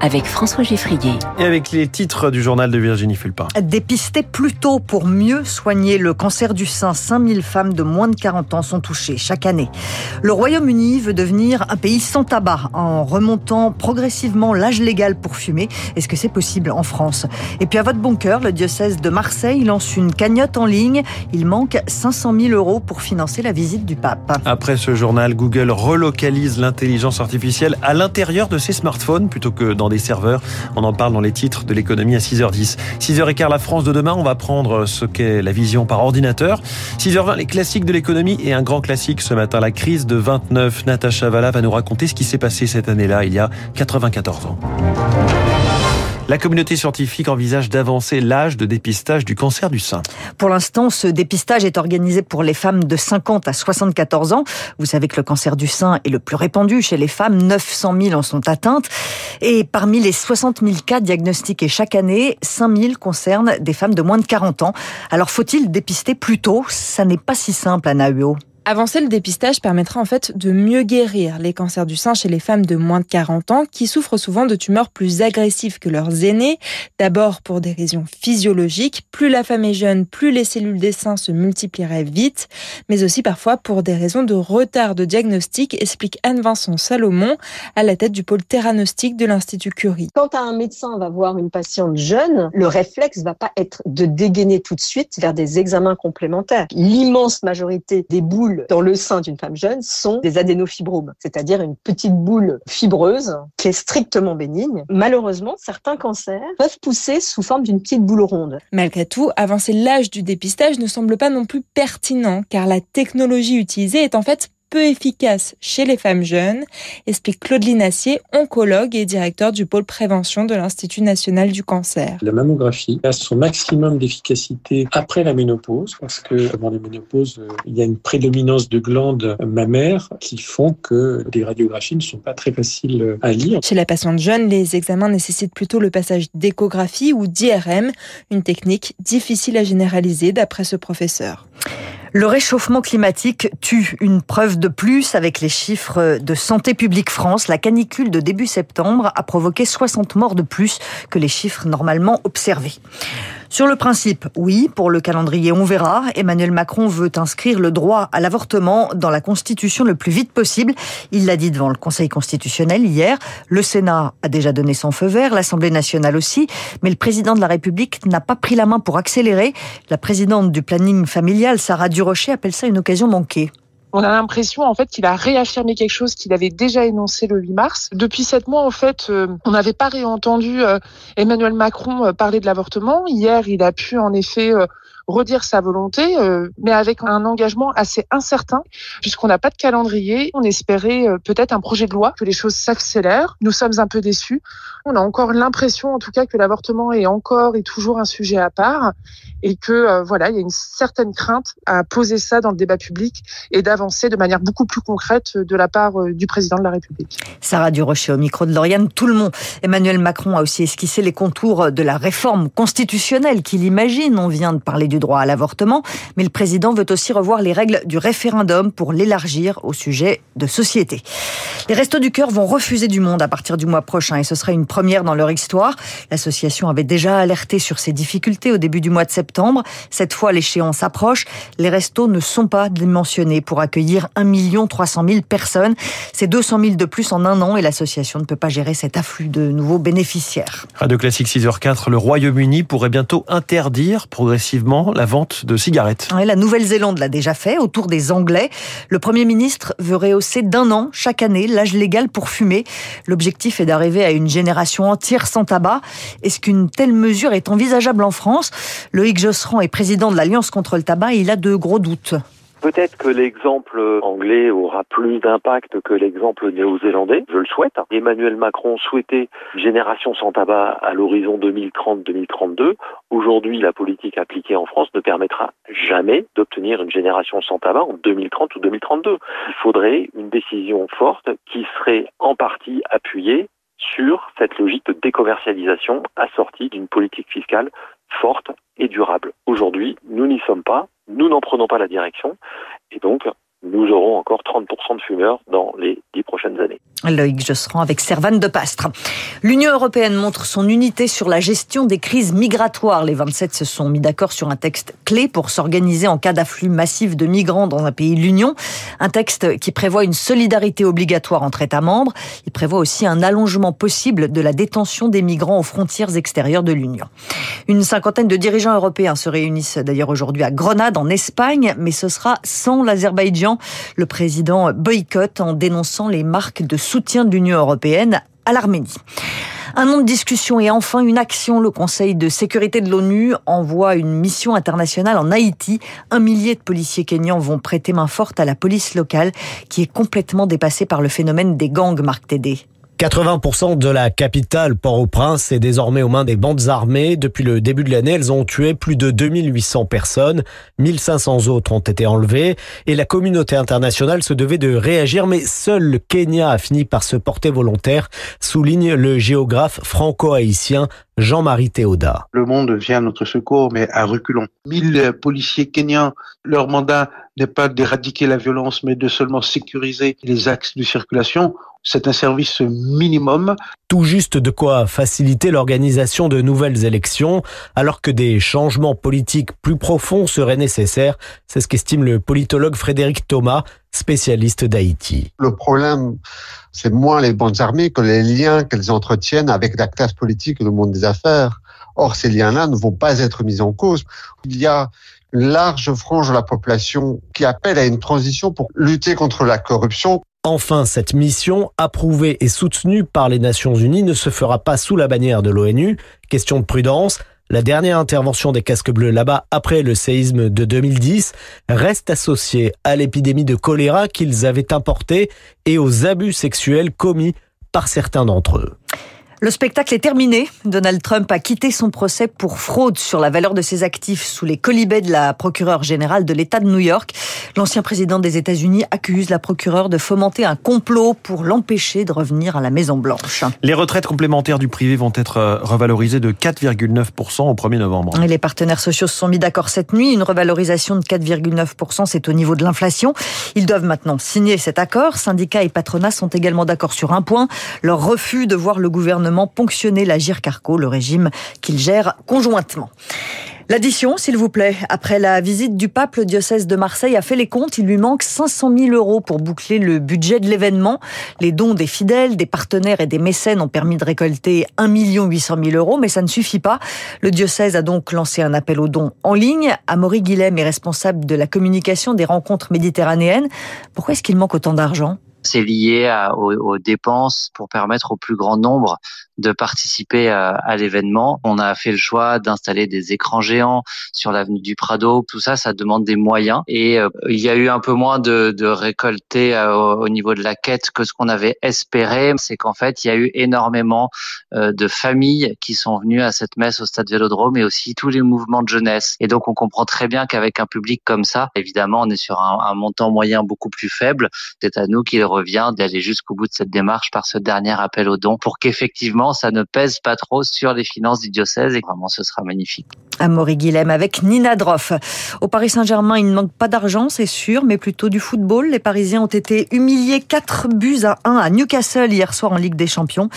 avec François Geffrier. Et avec les titres du journal de Virginie Fulpin. Dépister plus tôt pour mieux soigner le cancer du sein. 5000 femmes de moins de 40 ans sont touchées chaque année. Le Royaume-Uni veut devenir un pays sans tabac en remontant progressivement l'âge légal pour fumer. Est-ce que c'est possible en France? Et puis à votre bon cœur, le diocèse de Marseille lance une cagnotte en ligne. Il manque 500 000 euros pour financer la visite du pape. Après ce journal, Google relocalise l'intelligence artificielle à l'intérieur de ses smartphones plutôt que dans des serveurs. On en parle dans les titres de l'économie à 6h10. 6h15, la France de demain, on va prendre ce qu'est la vision par ordinateur. 6h20, les classiques de l'économie et un grand classique ce matin, la crise de 29. Natacha Valla va nous raconter ce qui s'est passé cette année-là, il y a 94 ans. La communauté scientifique envisage d'avancer l'âge de dépistage du cancer du sein. Pour l'instant, ce dépistage est organisé pour les femmes de 50 à 74 ans. Vous savez que le cancer du sein est le plus répandu chez les femmes. 900 000 en sont atteintes. Et parmi les 60 000 cas diagnostiqués chaque année, 5 000 concernent des femmes de moins de 40 ans. Alors faut-il dépister plus tôt? Ça n'est pas si simple, Anna Huot. Avancer le dépistage permettra en fait de mieux guérir les cancers du sein chez les femmes de moins de 40 ans qui souffrent souvent de tumeurs plus agressives que leurs aînés. D'abord pour des raisons physiologiques, plus la femme est jeune, plus les cellules des seins se multiplieraient vite, mais aussi parfois pour des raisons de retard de diagnostic, explique Anne-Vincent Salomon à la tête du pôle theranostique de l'Institut Curie. Quand un médecin va voir une patiente jeune, le réflexe va pas être de dégainer tout de suite vers des examens complémentaires. L'immense majorité des boules dans le sein d'une femme jeune sont des adénofibromes, c'est-à-dire une petite boule fibreuse qui est strictement bénigne. Malheureusement, certains cancers peuvent pousser sous forme d'une petite boule ronde. Malgré tout, avancer l'âge du dépistage ne semble pas non plus pertinent car la technologie utilisée est en fait peu efficace chez les femmes jeunes, explique Claude Linassier, oncologue et directeur du pôle prévention de l'Institut national du cancer. La mammographie a son maximum d'efficacité après la ménopause, parce que avant la ménopause, il y a une prédominance de glandes mammaires qui font que les radiographies ne sont pas très faciles à lire. Chez la patiente jeune, les examens nécessitent plutôt le passage d'échographie ou d'IRM, une technique difficile à généraliser d'après ce professeur. Le réchauffement climatique tue une preuve de plus avec les chiffres de Santé publique France. La canicule de début septembre a provoqué 60 morts de plus que les chiffres normalement observés. Sur le principe, oui, pour le calendrier, on verra. Emmanuel Macron veut inscrire le droit à l'avortement dans la Constitution le plus vite possible. Il l'a dit devant le Conseil constitutionnel hier. Le Sénat a déjà donné son feu vert, l'Assemblée nationale aussi, mais le président de la République n'a pas pris la main pour accélérer. La présidente du planning familial, Sarah Durocher, appelle ça une occasion manquée on a l'impression en fait qu'il a réaffirmé quelque chose qu'il avait déjà énoncé le 8 mars. Depuis sept mois, en fait, euh, on n'avait pas réentendu euh, Emmanuel Macron euh, parler de l'avortement. Hier, il a pu en effet redire sa volonté, euh, mais avec un engagement assez incertain, puisqu'on n'a pas de calendrier. On espérait euh, peut-être un projet de loi, que les choses s'accélèrent. Nous sommes un peu déçus. On a encore l'impression, en tout cas, que l'avortement est encore et toujours un sujet à part, et que euh, voilà, il y a une certaine crainte à poser ça dans le débat public et d'avancer de manière beaucoup plus concrète de la part du président de la République. Sarah Durocher au micro de Lauriane, tout le monde. Emmanuel Macron a aussi esquissé les contours de la réforme constitutionnelle qu'il imagine. On vient de parler du droit à l'avortement, mais le président veut aussi revoir les règles du référendum pour l'élargir au sujet de société. Les Restos du Cœur vont refuser du monde à partir du mois prochain et ce serait une première dans leur histoire. L'association avait déjà alerté sur ces difficultés au début du mois de septembre. Cette fois, l'échéance approche. Les restos ne sont pas dimensionnés pour accueillir 1 300 000 personnes. C'est 200 000 de plus en un an et l'association ne peut pas gérer cet afflux de nouveaux bénéficiaires. Radio Classique 6h04, le Royaume-Uni pourrait bientôt interdire progressivement la vente de cigarettes. la Nouvelle-Zélande l'a déjà fait autour des Anglais. Le Premier ministre veut rehausser d'un an chaque année l'âge légal pour fumer. L'objectif est d'arriver à une génération entière sans tabac. Est-ce qu'une telle mesure est envisageable en France? Loïc Josserand est président de l'Alliance contre le tabac et il a de gros doutes. Peut-être que l'exemple anglais aura plus d'impact que l'exemple néo-zélandais, je le souhaite. Emmanuel Macron souhaitait une génération sans tabac à l'horizon 2030-2032. Aujourd'hui, la politique appliquée en France ne permettra jamais d'obtenir une génération sans tabac en 2030 ou 2032. Il faudrait une décision forte qui serait en partie appuyée sur cette logique de décommercialisation assortie d'une politique fiscale forte et durable. Aujourd'hui, nous n'y sommes pas, nous n'en prenons pas la direction, et donc nous aurons encore 30% de fumeurs dans les dix prochaines années. Loïc Josserand avec Servane de Pastre. L'Union européenne montre son unité sur la gestion des crises migratoires. Les 27 se sont mis d'accord sur un texte clé pour s'organiser en cas d'afflux massif de migrants dans un pays de l'Union. Un texte qui prévoit une solidarité obligatoire entre États membres. Il prévoit aussi un allongement possible de la détention des migrants aux frontières extérieures de l'Union. Une cinquantaine de dirigeants européens se réunissent d'ailleurs aujourd'hui à Grenade en Espagne, mais ce sera sans l'Azerbaïdjan. Le président boycotte en dénonçant les marques de soutien de l'Union européenne à l'Arménie. Un nom de discussion et enfin une action. Le Conseil de sécurité de l'ONU envoie une mission internationale en Haïti. Un millier de policiers kenyans vont prêter main forte à la police locale qui est complètement dépassée par le phénomène des gangs, Marc Tédé. 80% de la capitale, Port-au-Prince, est désormais aux mains des bandes armées. Depuis le début de l'année, elles ont tué plus de 2800 personnes. 1500 autres ont été enlevées. Et la communauté internationale se devait de réagir, mais seul le Kenya a fini par se porter volontaire, souligne le géographe franco-haïtien Jean-Marie Théoda. Le monde vient à notre secours, mais à reculons. 1000 policiers kenyans, leur mandat n'est pas d'éradiquer la violence, mais de seulement sécuriser les axes de circulation. C'est un service minimum. Tout juste de quoi faciliter l'organisation de nouvelles élections, alors que des changements politiques plus profonds seraient nécessaires. C'est ce qu'estime le politologue Frédéric Thomas, spécialiste d'Haïti. Le problème, c'est moins les bandes armées que les liens qu'elles entretiennent avec la classe politique et le monde des affaires. Or, ces liens-là ne vont pas être mis en cause. Il y a large frange de la population qui appelle à une transition pour lutter contre la corruption. Enfin, cette mission, approuvée et soutenue par les Nations Unies, ne se fera pas sous la bannière de l'ONU. Question de prudence. La dernière intervention des casques bleus là-bas après le séisme de 2010 reste associée à l'épidémie de choléra qu'ils avaient importée et aux abus sexuels commis par certains d'entre eux. Le spectacle est terminé. Donald Trump a quitté son procès pour fraude sur la valeur de ses actifs sous les colibets de la procureure générale de l'État de New York. L'ancien président des États-Unis accuse la procureure de fomenter un complot pour l'empêcher de revenir à la Maison Blanche. Les retraites complémentaires du privé vont être euh, revalorisées de 4,9% au 1er novembre. Et les partenaires sociaux se sont mis d'accord cette nuit. Une revalorisation de 4,9%, c'est au niveau de l'inflation. Ils doivent maintenant signer cet accord. Syndicats et patronats sont également d'accord sur un point, leur refus de voir le gouvernement ponctionner la Carco, le régime qu'il gère conjointement. L'addition, s'il vous plaît. Après la visite du pape, le diocèse de Marseille a fait les comptes. Il lui manque 500 000 euros pour boucler le budget de l'événement. Les dons des fidèles, des partenaires et des mécènes ont permis de récolter 1 800 000 euros, mais ça ne suffit pas. Le diocèse a donc lancé un appel aux dons en ligne. Amaury Guilhem est responsable de la communication des rencontres méditerranéennes. Pourquoi est-ce qu'il manque autant d'argent? C'est lié aux, dépenses pour permettre au plus grand nombre de participer à, l'événement. On a fait le choix d'installer des écrans géants sur l'avenue du Prado. Tout ça, ça demande des moyens. Et euh, il y a eu un peu moins de, de récoltés euh, au niveau de la quête que ce qu'on avait espéré. C'est qu'en fait, il y a eu énormément euh, de familles qui sont venues à cette messe au Stade Vélodrome et aussi tous les mouvements de jeunesse. Et donc, on comprend très bien qu'avec un public comme ça, évidemment, on est sur un, un montant moyen beaucoup plus faible. C'est à nous qu'il revient d'aller jusqu'au bout de cette démarche par ce dernier appel aux dons pour qu'effectivement ça ne pèse pas trop sur les finances du diocèse et vraiment ce sera magnifique. Amaury Guilhem avec Nina Droff. Au Paris Saint-Germain, il ne manque pas d'argent, c'est sûr, mais plutôt du football. Les Parisiens ont été humiliés 4 buts à 1 à Newcastle hier soir en Ligue des Champions,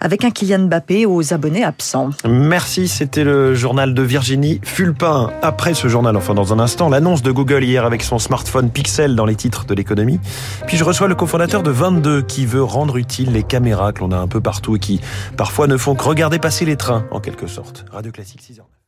avec un Kylian Mbappé aux abonnés absents. Merci, c'était le journal de Virginie Fulpin. Après ce journal, enfin dans un instant, l'annonce de Google hier avec son smartphone Pixel dans les titres de l'économie. Puis je reçois le cofondateur de 22 qui veut rendre utile les caméras que l'on a un peu partout et qui parfois ne font que regarder passer les trains, en quelque sorte. Radio Classique 6h.